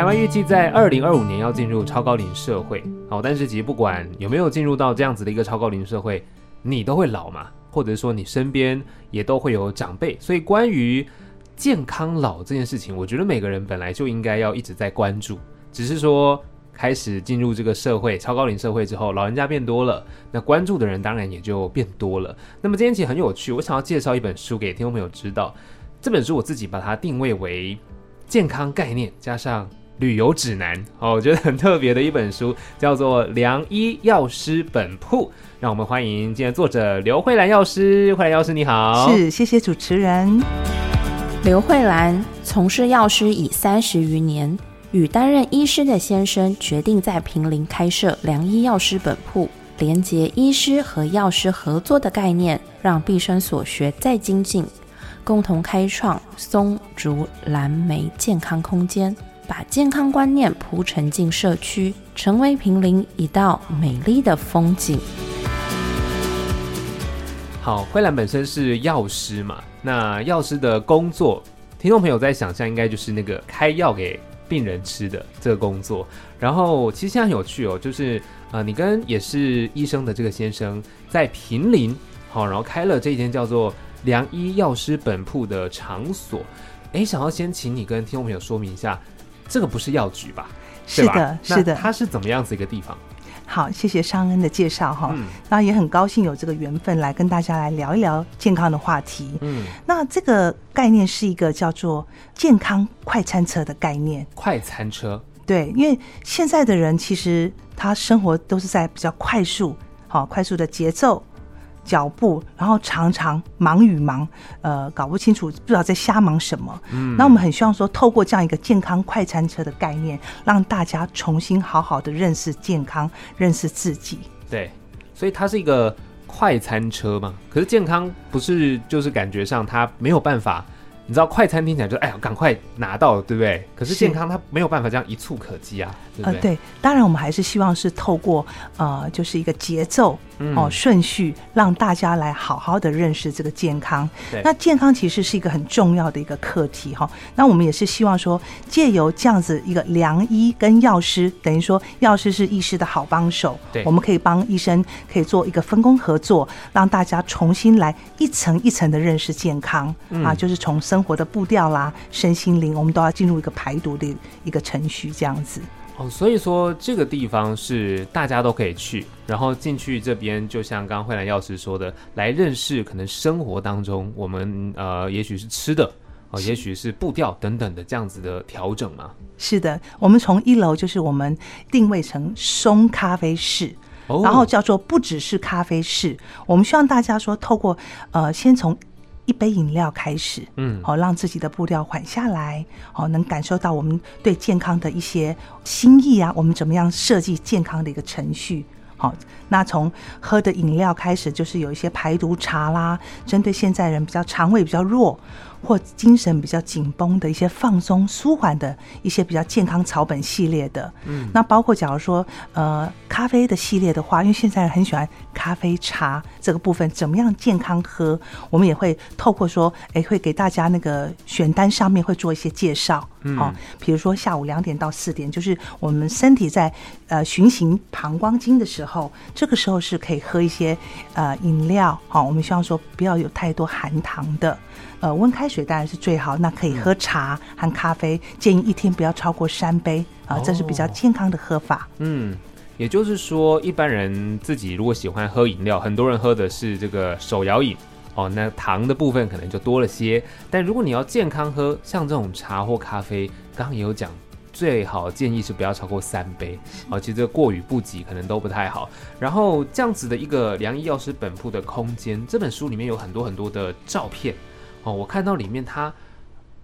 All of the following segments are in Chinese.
台湾预计在二零二五年要进入超高龄社会，好，但是其实不管有没有进入到这样子的一个超高龄社会，你都会老嘛，或者说你身边也都会有长辈，所以关于健康老这件事情，我觉得每个人本来就应该要一直在关注，只是说开始进入这个社会超高龄社会之后，老人家变多了，那关注的人当然也就变多了。那么今天其实很有趣，我想要介绍一本书给听众朋友知道，这本书我自己把它定位为健康概念加上旅游指南哦，我觉得很特别的一本书，叫做《良医药师本铺》。让我们欢迎今天作者刘慧兰药师。慧兰药师你好，是，谢谢主持人。刘慧兰从事药师已三十余年，与担任医师的先生决定在平林开设良医药师本铺，连接医师和药师合作的概念，让毕生所学再精进，共同开创松竹蓝莓健康空间。把健康观念铺陈进社区，成为平林一道美丽的风景。好，灰兰本身是药师嘛，那药师的工作，听众朋友在想象应该就是那个开药给病人吃的这个工作。然后其实现在很有趣哦，就是呃，你跟也是医生的这个先生在平林，好，然后开了这间叫做良医药师本铺的场所。哎，想要先请你跟听众朋友说明一下。这个不是药局吧？是的，是的。它是怎么样子一个地方？好，谢谢商恩的介绍哈。嗯，那也很高兴有这个缘分来跟大家来聊一聊健康的话题。嗯，那这个概念是一个叫做健康快餐车的概念。快餐车，对，因为现在的人其实他生活都是在比较快速、好快速的节奏。脚步，然后常常忙与忙，呃，搞不清楚，不知道在瞎忙什么。嗯，那我们很希望说，透过这样一个健康快餐车的概念，让大家重新好好的认识健康，认识自己。对，所以它是一个快餐车嘛。可是健康不是，就是感觉上它没有办法。你知道快餐听起来就哎呀，赶快拿到，对不对？可是健康它没有办法这样一触可及啊，对不对？呃，对，当然我们还是希望是透过呃，就是一个节奏。哦，顺序让大家来好好的认识这个健康。那健康其实是一个很重要的一个课题哈。那我们也是希望说，借由这样子一个良医跟药师，等于说药师是医师的好帮手，对，我们可以帮医生可以做一个分工合作，让大家重新来一层一层的认识健康啊，就是从生活的步调啦、身心灵，我们都要进入一个排毒的一个程序，这样子。哦，所以说这个地方是大家都可以去，然后进去这边，就像刚刚慧兰药师说的，来认识可能生活当中我们呃，也许是吃的，哦，也许是步调等等的这样子的调整嘛。是的，我们从一楼就是我们定位成松咖啡室，然后叫做不只是咖啡室，我们希望大家说透过呃，先从。一杯饮料开始，嗯，好，让自己的步调缓下来，好，能感受到我们对健康的一些心意啊，我们怎么样设计健康的一个程序，好，那从喝的饮料开始，就是有一些排毒茶啦，针对现在人比较肠胃比较弱。或精神比较紧绷的一些放松、舒缓的一些比较健康草本系列的，嗯，那包括假如说呃咖啡的系列的话，因为现在很喜欢咖啡茶这个部分，怎么样健康喝，我们也会透过说，哎，会给大家那个选单上面会做一些介绍，嗯，好，比如说下午两点到四点，就是我们身体在呃循行膀胱经的时候，这个时候是可以喝一些呃饮料，好，我们希望说不要有太多含糖的。呃，温开水当然是最好，那可以喝茶和咖啡，建议一天不要超过三杯啊，这是比较健康的喝法。嗯，也就是说，一般人自己如果喜欢喝饮料，很多人喝的是这个手摇饮哦，那糖的部分可能就多了些。但如果你要健康喝，像这种茶或咖啡，刚刚也有讲，最好建议是不要超过三杯哦。其实这个过与不及可能都不太好。然后这样子的一个良医药师本铺的空间，这本书里面有很多很多的照片。哦，我看到里面它。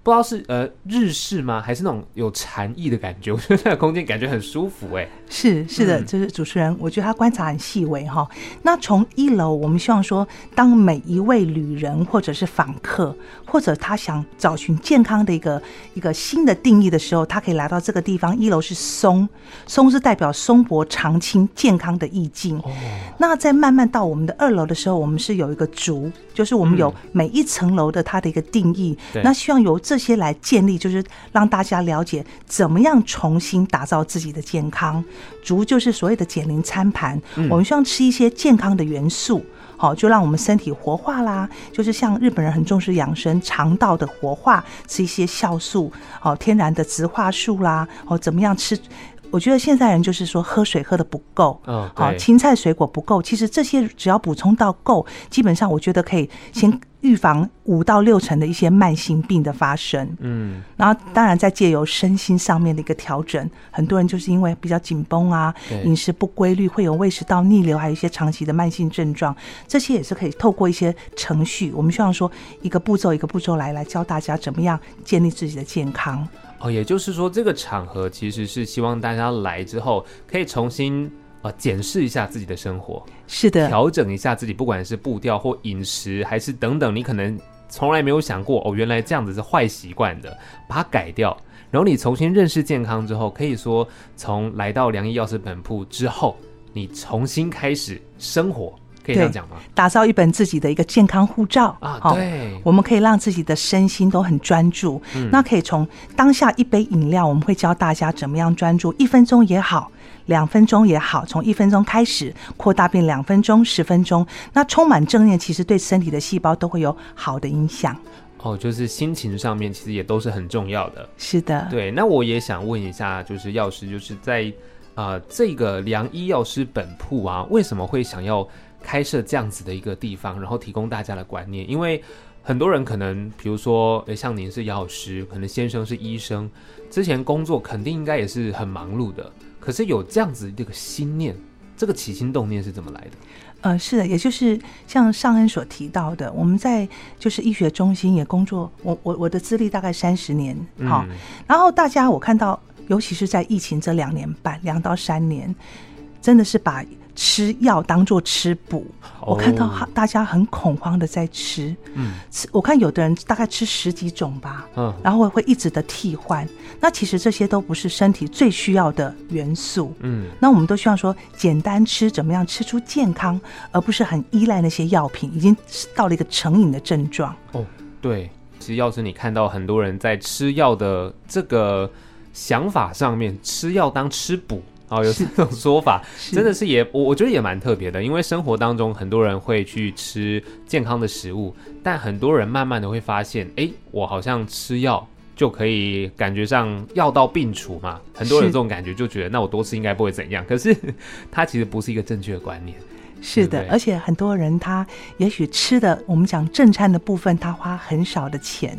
不知道是呃日式吗，还是那种有禅意的感觉？我觉得那个空间感觉很舒服哎。是是的，就是主持人，我觉得他观察很细微哈。那从一楼，我们希望说，当每一位旅人或者是访客，或者他想找寻健康的一个一个新的定义的时候，他可以来到这个地方。一楼是松，松是代表松柏长青健康的意境。哦。那再慢慢到我们的二楼的时候，我们是有一个竹，就是我们有每一层楼的它的一个定义。那希望由这这些来建立，就是让大家了解怎么样重新打造自己的健康。足就是所谓的减龄餐盘，嗯、我们希望吃一些健康的元素，好，就让我们身体活化啦。就是像日本人很重视养生，肠道的活化，吃一些酵素，好，天然的植化素啦，哦，怎么样吃？我觉得现在人就是说喝水喝的不够，嗯，好，青菜水果不够。其实这些只要补充到够，基本上我觉得可以先预防五到六成的一些慢性病的发生。嗯，然后当然在借由身心上面的一个调整，很多人就是因为比较紧绷啊，饮食不规律，会有胃食道逆流，还有一些长期的慢性症状，这些也是可以透过一些程序，我们希望说一个步骤一个步骤来来教大家怎么样建立自己的健康。哦，也就是说，这个场合其实是希望大家来之后可以重新呃检视一下自己的生活，是的，调整一下自己，不管是步调或饮食，还是等等，你可能从来没有想过哦，原来这样子是坏习惯的，把它改掉。然后你重新认识健康之后，可以说从来到良医药师本铺之后，你重新开始生活。可以这样讲吗？打造一本自己的一个健康护照啊，对，我们可以让自己的身心都很专注。嗯，那可以从当下一杯饮料，我们会教大家怎么样专注，一分钟也好，两分钟也好，从一分钟开始扩大变两分钟、十分钟。那充满正念，其实对身体的细胞都会有好的影响。哦，就是心情上面其实也都是很重要的。是的，对。那我也想问一下，就是药师，就是在啊、呃、这个良医药师本铺啊，为什么会想要？开设这样子的一个地方，然后提供大家的观念，因为很多人可能，比如说，诶，像您是药师，可能先生是医生，之前工作肯定应该也是很忙碌的。可是有这样子这个心念，这个起心动念是怎么来的？呃，是的，也就是像尚恩所提到的，我们在就是医学中心也工作，我我我的资历大概三十年，好，嗯，然后大家我看到，尤其是在疫情这两年半，两到三年，真的是把。吃药当做吃补，我看到大家很恐慌的在吃，嗯，吃我看有的人大概吃十几种吧，嗯，然后会一直的替换，那其实这些都不是身体最需要的元素，嗯，那我们都希望说简单吃，怎么样吃出健康，而不是很依赖那些药品，已经到了一个成瘾的症状。哦，对，其实要是你看到很多人在吃药的这个想法上面，吃药当吃补。哦，有这种说法，真的是也我我觉得也蛮特别的，因为生活当中很多人会去吃健康的食物，但很多人慢慢的会发现，哎，我好像吃药就可以感觉上药到病除嘛，很多人这种感觉就觉得那我多吃应该不会怎样，可是 它其实不是一个正确的观念。是的，对对，而且很多人他也许吃的，我们讲正餐的部分，他花很少的钱，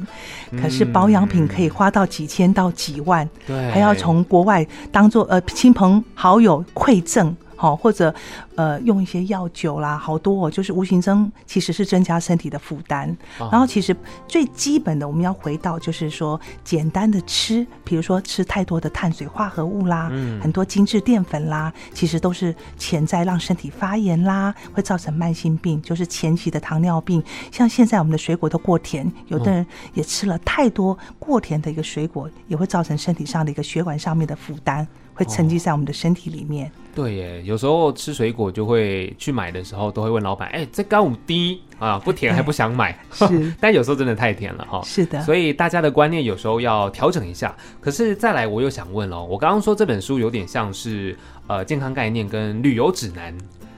嗯、可是保养品可以花到几千到几万，对，还要从国外当做呃亲朋好友馈赠。好，或者呃，用一些药酒啦，好多哦，就是无形中其实是增加身体的负担。哦、然后其实最基本的，我们要回到就是说简单的吃，比如说吃太多的碳水化合物啦，嗯、很多精致淀粉啦，其实都是潜在让身体发炎啦，会造成慢性病，就是前期的糖尿病。像现在我们的水果都过甜，有的人也吃了太多过甜的一个水果，也会造成身体上的一个血管上面的负担。会沉积在我们的身体里面。哦、对耶，有时候吃水果就会去买的时候，都会问老板：“哎，这甘五滴啊，不甜还不想买。”是，但有时候真的太甜了哈。是的，所以大家的观念有时候要调整一下。可是再来，我又想问了，我刚刚说这本书有点像是呃健康概念跟旅游指南，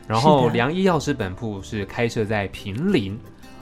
然后良医药师本铺是开设在平林，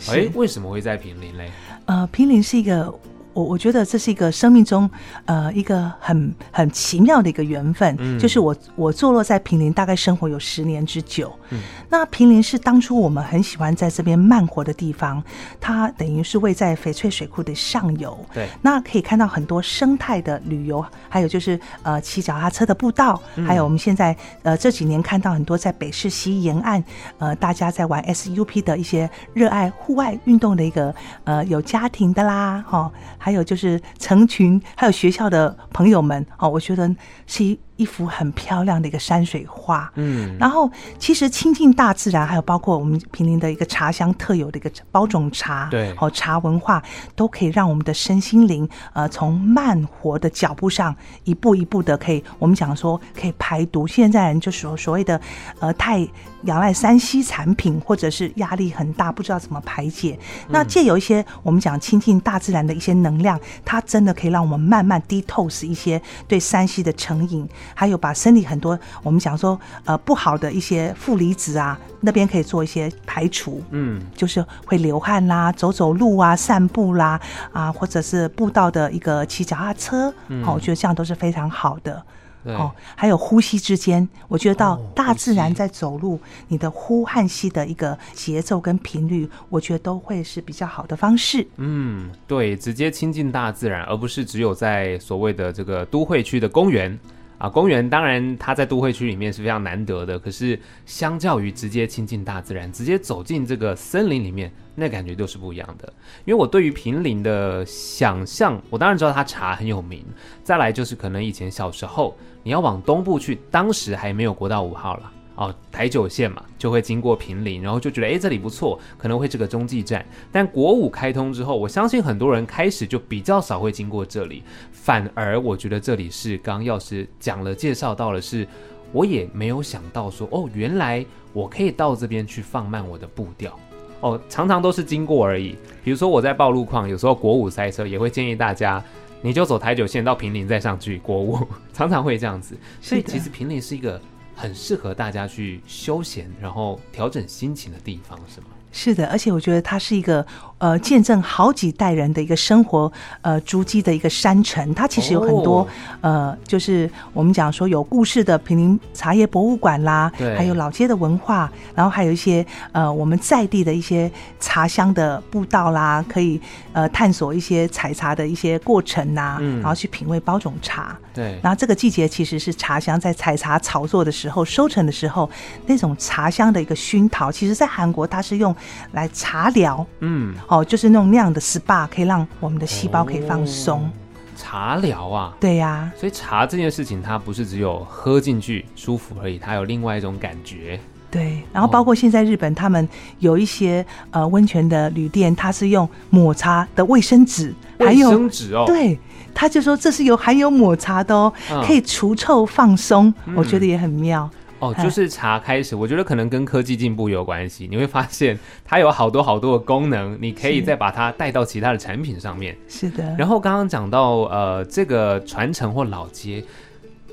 哎，为什么会在平林嘞？呃，平林是一个。我我觉得这是一个生命中，呃，一个很很奇妙的一个缘分，嗯、就是我我坐落在平林，大概生活有十年之久。嗯、那平林是当初我们很喜欢在这边慢活的地方，它等于是位在翡翠水库的上游。对，那可以看到很多生态的旅游，还有就是呃骑脚踏车的步道，嗯、还有我们现在呃这几年看到很多在北市西沿岸，呃大家在玩 SUP 的一些热爱户外运动的一个呃有家庭的啦，哈。还有就是成群，还有学校的朋友们啊，我觉得是一一幅很漂亮的一个山水画。嗯，然后其实亲近大自然，还有包括我们平林的一个茶乡特有的一个包种茶，对，哦，茶文化都可以让我们的身心灵呃从慢活的脚步上一步一步的可以，我们讲说可以排毒。现在人就说所谓的呃太仰赖山西产品，或者是压力很大，不知道怎么排解。那借有一些我们讲亲近大自然的一些能量，它真的可以让我们慢慢 detox 一些对山西的成瘾，还有把身体很多我们讲说呃不好的一些负离子啊，那边可以做一些排除。嗯，就是会流汗啦，走走路啊，散步啦，啊，或者是步道的一个骑脚踏车，好，我觉得这样都是非常好的。哦，还有呼吸之间，我觉得到大自然在走路，你的呼和吸的一个节奏跟频率，我觉得都会是比较好的方式。嗯，对，直接亲近大自然，而不是只有在所谓的这个都会区的公园。啊，公园当然它在都会区里面是非常难得的，可是相较于直接亲近大自然，直接走进这个森林里面，那感觉就是不一样的。因为我对于平林的想象，我当然知道它茶很有名，再来就是可能以前小时候你要往东部去，当时还没有国道五号了。哦，台九线嘛，就会经过平林，然后就觉得，哎，这里不错，可能会是个中继站。但国五开通之后，我相信很多人开始就比较少会经过这里，反而我觉得这里是刚刚药师讲了介绍到了是，是我也没有想到说，哦，原来我可以到这边去放慢我的步调。哦，常常都是经过而已。比如说我在报路况，有时候国五塞车，也会建议大家，你就走台九线到平林再上去国五，常常会这样子。所以其实平林是一个。很适合大家去休闲，然后调整心情的地方，是吗？是的，而且我觉得它是一个呃见证好几代人的一个生活呃足迹的一个山城。它其实有很多、哦、呃，就是我们讲说有故事的平林茶叶博物馆啦，对，还有老街的文化，然后还有一些呃我们在地的一些茶乡的步道啦，可以呃探索一些采茶的一些过程呐、啊，嗯、然后去品味包种茶。对，然后这个季节其实是茶香在采茶炒作的时候，收成的时候那种茶香的一个熏陶。其实，在韩国它是用来茶疗，嗯，哦，就是那种那样的 SPA，可以让我们的细胞可以放松。哦、茶疗啊，对呀、啊，所以茶这件事情，它不是只有喝进去舒服而已，它有另外一种感觉。对，然后包括现在日本，他们有一些呃温泉的旅店，它是用抹茶的卫生纸，还有卫生纸哦，对，他就说这是有含有抹茶的哦，嗯、可以除臭放松，我觉得也很妙。哦，就是茶开始，我觉得可能跟科技进步有关系。你会发现它有好多好多的功能，你可以再把它带到其他的产品上面。是的。然后刚刚讲到呃，这个传承或老街，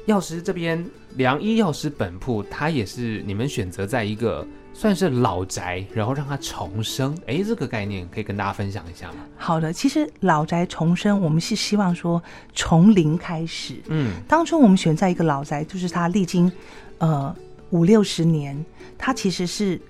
药师这边良医药师本铺，它也是你们选择在一个算是老宅，然后让它重生。哎，这个概念可以跟大家分享一下吗？好的，其实老宅重生，我们是希望说从零开始。嗯，当初我们选在一个老宅，就是它历经。呃，五六十年，它其实是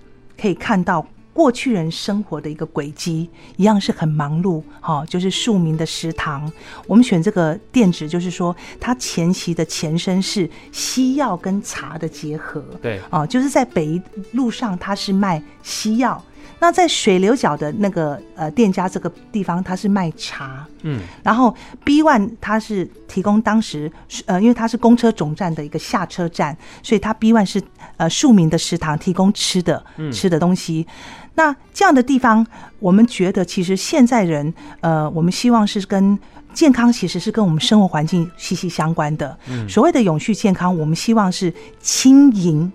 可以看到过去人生活的一个轨迹，一样是很忙碌，哈、哦，就是庶民的食堂。我们选这个店址，就是说它前期的前身是西药跟茶的结合，对，哦，就是在北宜路上，它是卖西药。那在水流角的那个呃店家这个地方，它是卖茶，嗯，然后 B One 它是提供当时呃，因为它是公车总站的一个下车站，所以它 B One 是呃庶民的食堂，提供吃的吃的东西。那这样的地方，我们觉得其实现在人呃，我们希望是跟健康其实是跟我们生活环境息息相关的。所谓的永续健康，我们希望是轻盈。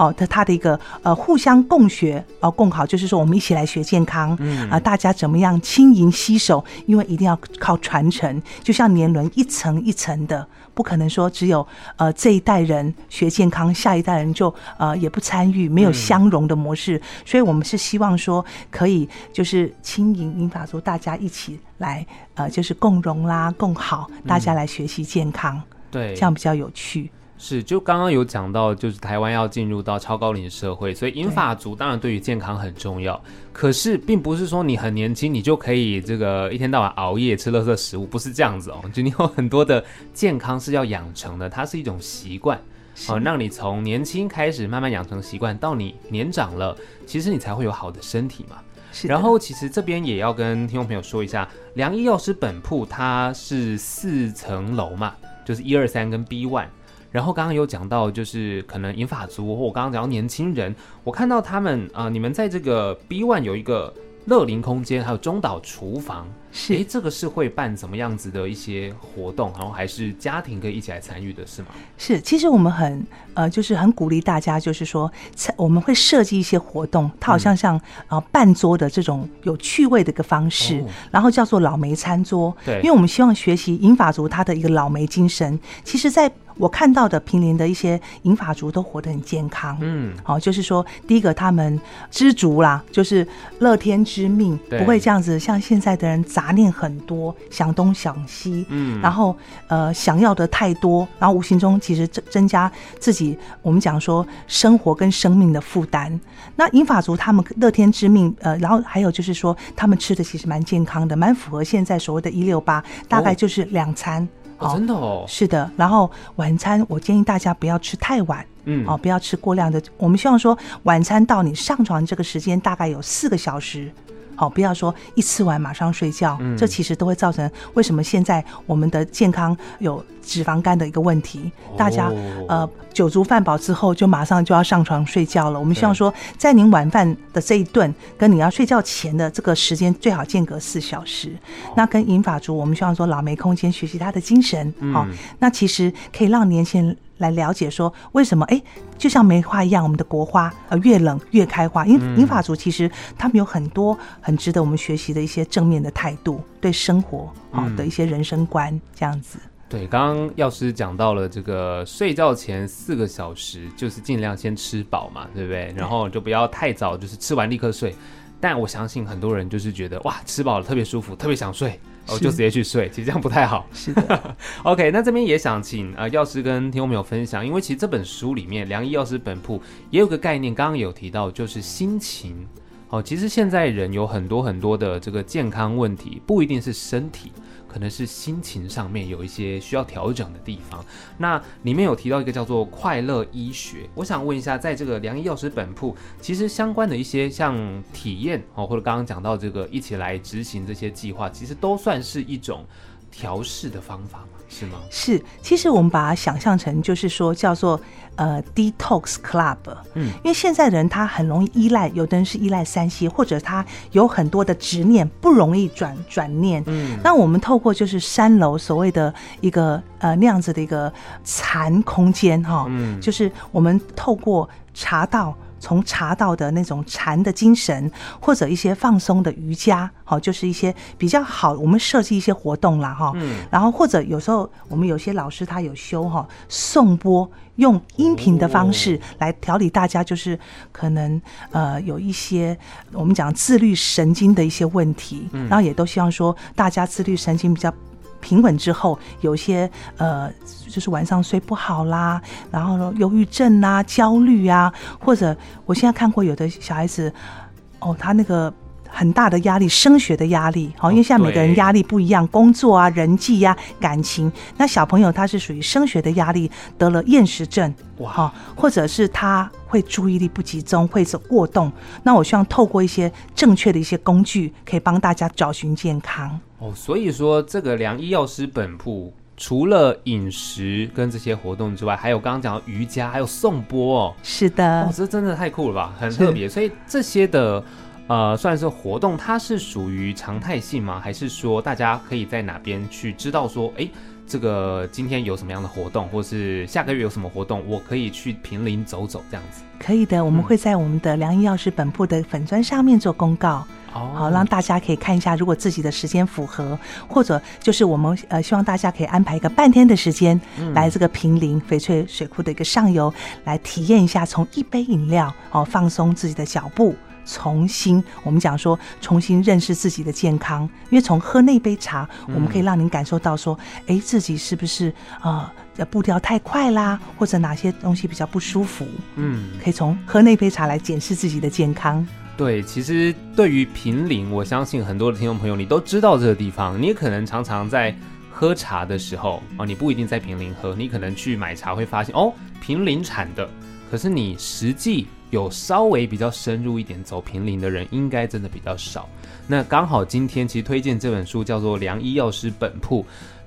哦，它它的一个呃互相共学呃共好，就是说我们一起来学健康，嗯。啊、呃，大家怎么样轻盈携手，因为一定要靠传承，就像年轮一层一层的，不可能说只有呃这一代人学健康，下一代人就呃也不参与，没有相融的模式，嗯、所以我们是希望说可以就是轻盈银发族大家一起来呃就是共融啦共好，大家来学习健康，嗯、对，这样比较有趣。是，就刚刚有讲到，就是台湾要进入到超高龄社会，所以银发族当然对于健康很重要。可是，并不是说你很年轻，你就可以这个一天到晚熬夜吃垃圾食物，不是这样子哦。就你有很多的健康是要养成的，它是一种习惯，好、哦、让你从年轻开始慢慢养成习惯，到你年长了，其实你才会有好的身体嘛。然后，其实这边也要跟听众朋友说一下，良医药师本铺它是四层楼嘛。就是一二三跟 B one。然后刚刚有讲到，就是可能银发族或我刚刚讲到年轻人，我看到他们啊、你们在这个 B one 有一个乐林空间，还有中岛厨房，是。诶，这个是会办怎么样子的一些活动，然后还是家庭可以一起来参与的，是吗？是，其实我们很呃，就是很鼓励大家，就是说，我们会设计一些活动，它好像像啊、呃、办桌的这种有趣味的一个方式，哦、然后叫做老梅餐桌，对，因为我们希望学习银法族他的一个老梅精神，其实，在我看到的平林的一些银发族都活得很健康，嗯，好、哦，就是说，第一个他们知足啦，就是乐天知命，不会这样子像现在的人杂念很多，想东想西，嗯，然后呃想要的太多，然后无形中其实增增加自己我们讲说生活跟生命的负担。那银发族他们乐天知命，呃，然后还有就是说他们吃的其实蛮健康的，蛮符合现在所谓的“一六八”，大概就是两餐。哦哦，真的哦，是的。然后晚餐，我建议大家不要吃太晚，嗯，哦，不要吃过量的。我们希望说，晚餐到你上床这个时间大概有四个小时。好，不要说一吃完马上睡觉，嗯，这其实都会造成为什么现在我们的健康有脂肪肝的一个问题。大家呃酒足饭饱之后就马上就要上床睡觉了。我们希望说，在您晚饭的这一顿跟你要睡觉前的这个时间最好间隔四小时。那跟银发族，我们希望说老梅空间学习他的精神，好，那其实可以让年轻人。来了解说为什么哎，就像梅花一样，我们的国花呃越冷越开花。因为银发族其实他们有很多很值得我们学习的一些正面的态度，对生活好的一些人生观这样子。对，刚刚药师讲到了这个睡觉前四个小时，就是尽量先吃饱嘛，对不对？然后就不要太早，就是吃完立刻睡。但我相信很多人就是觉得哇，吃饱了特别舒服，特别想睡。哦，就直接去睡，其实这样不太好。是的，OK，那这边也想请呃药师跟听众朋友分享，因为其实这本书里面良医药师本铺也有个概念，刚刚有提到就是心情。哦，其实现在人有很多很多的这个健康问题，不一定是身体。可能是心情上面有一些需要调整的地方。那里面有提到一个叫做快乐医学，我想问一下，在这个良医药师本铺，其实相关的一些像体验哦，或者刚刚讲到这个一起来执行这些计划，其实都算是一种调试的方法吗？是吗？是，其实我们把它想象成就是说叫做呃 detox club，嗯，因为现在的人他很容易依赖，有的人是依赖三 C，或者他有很多的执念，不容易转转念，嗯，那我们透过就是三楼所谓的一个呃那样子的一个禅空间哈，嗯，就是我们透过茶道。从茶道的那种禅的精神，或者一些放松的瑜伽，好，就是一些比较好。我们设计一些活动啦，哈，嗯，然后或者有时候我们有些老师他有修哈颂钵，用音频的方式来调理大家，就是可能呃有一些我们讲自律神经的一些问题，然后也都希望说大家自律神经比较。平稳之后，有些呃，就是晚上睡不好啦，然后忧郁症啊、焦虑啊，或者我现在看过有的小孩子，哦，他那个很大的压力，升学的压力，好，因为现在每个人压力不一样，工作啊、人际呀、啊、感情，那小朋友他是属于升学的压力，得了厌食症，哇，或者是他会注意力不集中，会是过动，那我希望透过一些正确的一些工具，可以帮大家找寻健康。哦，所以说这个良医药师本铺除了饮食跟这些活动之外，还有刚刚讲到瑜伽，还有颂钵哦。是的，哦，这真的太酷了吧，很特别。所以这些的呃，算是活动，它是属于常态性吗？还是说大家可以在哪边去知道说，哎，这个今天有什么样的活动，或是下个月有什么活动，我可以去平林走走这样子？可以的，我们会在我们的良医药师本铺的粉砖上面做公告。好，让大家可以看一下，如果自己的时间符合，或者就是我们呃希望大家可以安排一个半天的时间，来这个平林翡翠水库的一个上游，来体验一下从一杯饮料哦放松自己的脚步，重新我们讲说重新认识自己的健康，因为从喝那杯茶，我们可以让您感受到说，哎，自己是不是呃步调太快啦，或者哪些东西比较不舒服，嗯，可以从喝那杯茶来检视自己的健康。对，其实对于平林，我相信很多的听众朋友，你都知道这个地方。你可能常常在喝茶的时候哦，你不一定在平林喝，你可能去买茶会发现哦，平林产的。可是你实际有稍微比较深入一点走平林的人，应该真的比较少。那刚好今天其实推荐这本书叫做《良医药师本铺》。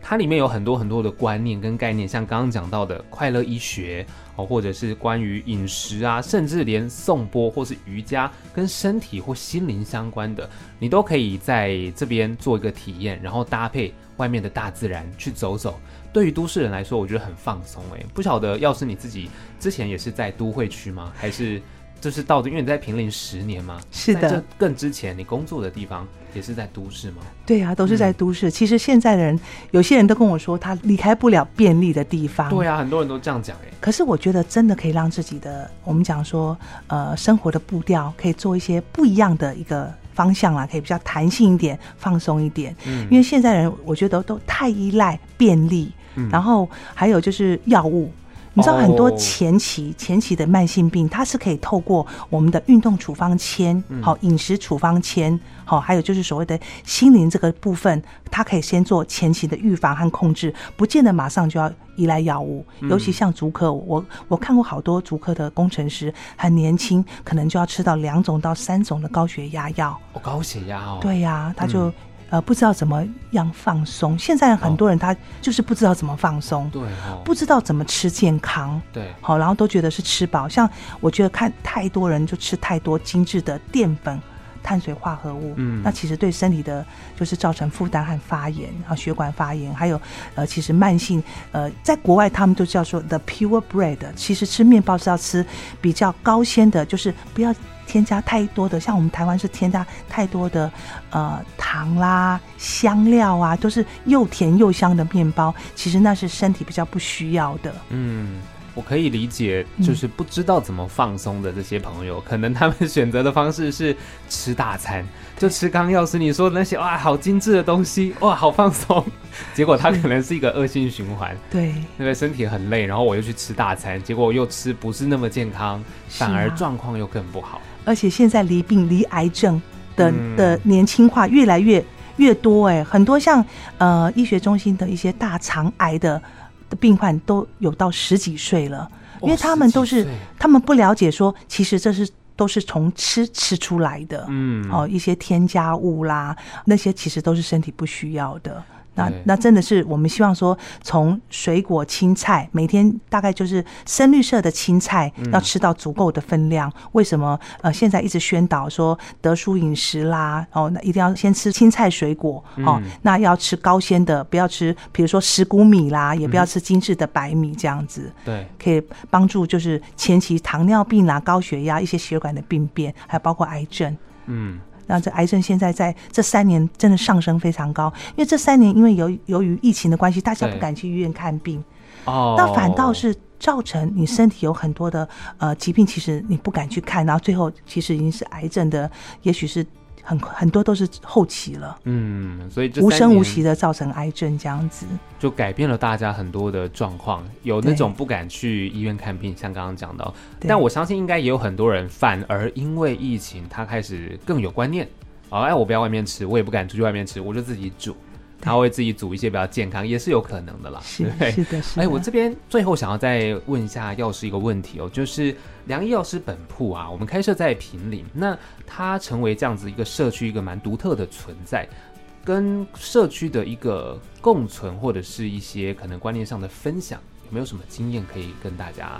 它里面有很多很多的观念跟概念，像刚刚讲到的快乐医学哦，或者是关于饮食啊，甚至连颂钵或是瑜伽跟身体或心灵相关的，你都可以在这边做一个体验，然后搭配外面的大自然去走走。对于都市人来说，我觉得很放松诶。不晓得，要是你自己之前也是在都会区吗？还是？就是到的，因为你在平林十年嘛，是的。这更之前你工作的地方也是在都市吗？对啊，都是在都市。嗯、其实现在的人，有些人都跟我说，他离开不了便利的地方。对啊，很多人都这样讲哎。可是我觉得真的可以让自己的，我们讲说，呃，生活的步调可以做一些不一样的一个方向啦，可以比较弹性一点，放松一点。嗯。因为现在人，我觉得都太依赖便利，嗯、然后还有就是药物。你知道很多前期、oh. 前期的慢性病，它是可以透过我们的运动处方签，好饮食处方签，好还有就是所谓的心灵这个部分，它可以先做前期的预防和控制，不见得马上就要依赖药物。尤其像足科，我我看过好多足科的工程师，很年轻，可能就要吃到两种到三种的高血压药。哦，高血压哦。对呀，他就。呃，不知道怎么样放松。现在很多人他就是不知道怎么放松，对、哦，不知道怎么吃健康，对，好，然后都觉得是吃饱。像我觉得看太多人就吃太多精致的淀粉。碳水化合物，嗯，那其实对身体的，就是造成负担和发炎啊，血管发炎，还有呃，其实慢性呃，在国外他们都叫做 the pure bread，其实吃面包是要吃比较高纤的，就是不要添加太多的，像我们台湾是添加太多的呃糖啦、香料啊，都是又甜又香的面包，其实那是身体比较不需要的，嗯。我可以理解，就是不知道怎么放松的这些朋友，嗯、可能他们选择的方式是吃大餐，就吃刚药师你说的那些哇，好精致的东西，哇，好放松。结果他可能是一个恶性循环，对，因为身体很累，然后我又去吃大餐，结果又吃不是那么健康，反而状况又更不好。而且现在离病离癌症的的年轻化越来越越多，哎，很多像呃医学中心的一些大肠癌的。病患都有到十几岁了，因为他们都是他们不了解说，其实这是都是从吃吃出来的，嗯，哦，一些添加物啦，那些其实都是身体不需要的。那那真的是我们希望说，从水果青菜每天大概就是深绿色的青菜要吃到足够的分量。为什么呃现在一直宣导说得舒饮食啦？哦，那一定要先吃青菜水果哦。那要吃高纤的，不要吃比如说石谷米啦，也不要吃精致的白米这样子。对，可以帮助就是前期糖尿病啦、高血压、一些血管的病变，还包括癌症。嗯。那这癌症现在在这三年真的上升非常高，因为这三年因为由由于疫情的关系，大家不敢去医院看病，哦，那反倒是造成你身体有很多的呃疾病，其实你不敢去看，然后最后其实已经是癌症的，也许是。很很多都是后期了，嗯，所以无声无息的造成癌症这样子，就改变了大家很多的状况，有那种不敢去医院看病，像刚刚讲到，但我相信应该也有很多人反而因为疫情，他开始更有观念，哦，哎，我不要外面吃，我也不敢出去外面吃，我就自己煮。他会自己煮一些比较健康，也是有可能的啦。是的，是的。哎，我这边最后想要再问一下药师一个问题哦，就是良医药师本铺啊，我们开设在平林，那它成为这样子一个社区一个蛮独特的存在，跟社区的一个共存，或者是一些可能观念上的分享，有没有什么经验可以跟大家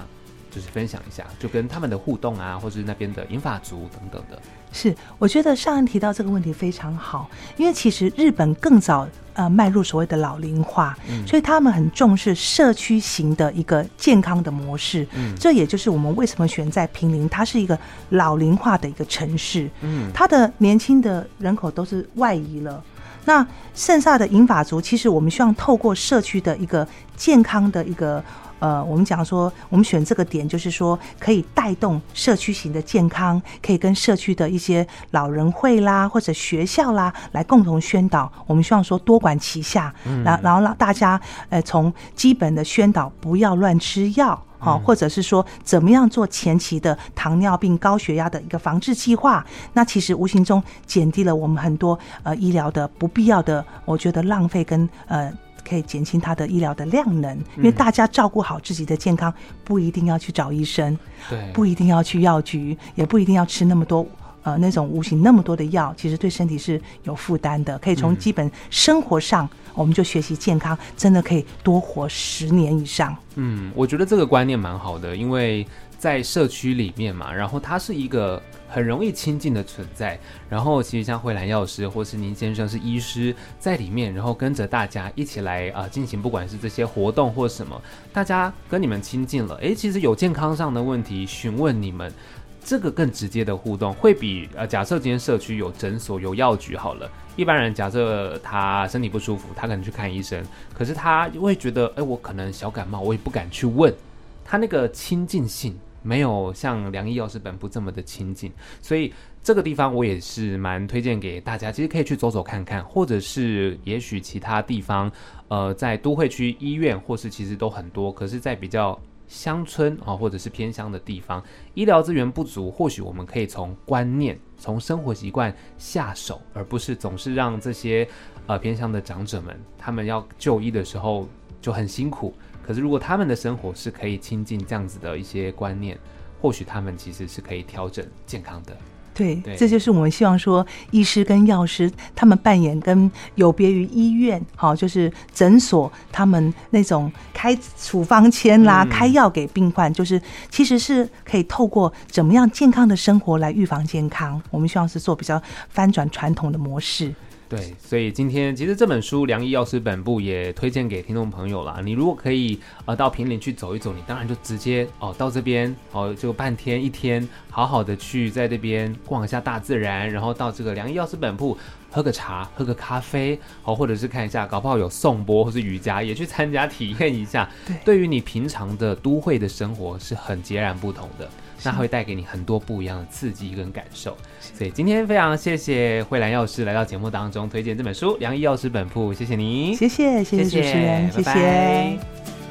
就是分享一下？就跟他们的互动啊，或者是那边的银发族等等的。是，我觉得上人提到这个问题非常好，因为其实日本更早呃迈入所谓的老龄化，嗯，所以他们很重视社区型的一个健康的模式，嗯，这也就是我们为什么选在平林，它是一个老龄化的一个城市，嗯，它的年轻的人口都是外移了，那剩下的银发族，其实我们希望透过社区的一个健康的一个。呃，我们讲说，我们选这个点，就是说可以带动社区型的健康，可以跟社区的一些老人会啦，或者学校啦，来共同宣导。我们希望说多管齐下，然然后让大家呃从基本的宣导，不要乱吃药，好，或者是说怎么样做前期的糖尿病、高血压的一个防治计划。那其实无形中减低了我们很多呃医疗的不必要的，我觉得浪费跟呃。可以减轻他的医疗的量能，因为大家照顾好自己的健康，不一定要去找医生，对，不一定要去药局，也不一定要吃那么多呃那种无形那么多的药，其实对身体是有负担的。可以从基本生活上，嗯、我们就学习健康，真的可以多活十年以上。嗯，我觉得这个观念蛮好的，因为在社区里面嘛，然后它是一个。很容易亲近的存在，然后其实像慧兰药师或是您先生是医师在里面，然后跟着大家一起来啊、进行，不管是这些活动或什么，大家跟你们亲近了，诶，其实有健康上的问题询问你们，这个更直接的互动会比呃假设今天社区有诊所有药局好了，一般人假设他身体不舒服，他可能去看医生，可是他会觉得，诶，我可能小感冒，我也不敢去问，他那个亲近性。没有像良医药师本部这么的亲近，所以这个地方我也是蛮推荐给大家，其实可以去走走看看，或者是也许其他地方，呃，在都会区医院或是其实都很多，可是，在比较乡村啊或者是偏乡的地方，医疗资源不足，或许我们可以从观念、从生活习惯下手，而不是总是让这些呃偏乡的长者们，他们要就医的时候就很辛苦。可是，如果他们的生活是可以亲近这样子的一些观念，或许他们其实是可以调整健康的。对，对，这就是我们希望说，医师跟药师他们扮演跟有别于医院，好，就是诊所他们那种开处方签啦、嗯、开药给病患，就是其实是可以透过怎么样健康的生活来预防健康。我们希望是做比较翻转传统的模式。对，所以今天其实这本书《良医药师本部》也推荐给听众朋友啦。你如果可以呃到平林去走一走，你当然就直接哦到这边哦就半天一天，好好的去在这边逛一下大自然，然后到这个良医药师本部喝个茶、喝个咖啡，哦或者是看一下，搞不好有颂钵或是瑜伽，也去参加体验一下。对，对于你平常的都会的生活是很截然不同的。那会带给你很多不一样的刺激跟感受，所以今天非常谢谢慧兰药师来到节目当中推荐这本书《良医药师本铺》，谢谢你，谢谢谢谢主持人，谢谢。